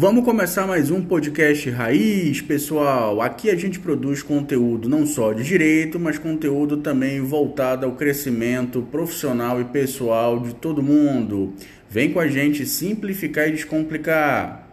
Vamos começar mais um podcast raiz, pessoal. Aqui a gente produz conteúdo não só de direito, mas conteúdo também voltado ao crescimento profissional e pessoal de todo mundo. Vem com a gente simplificar e descomplicar.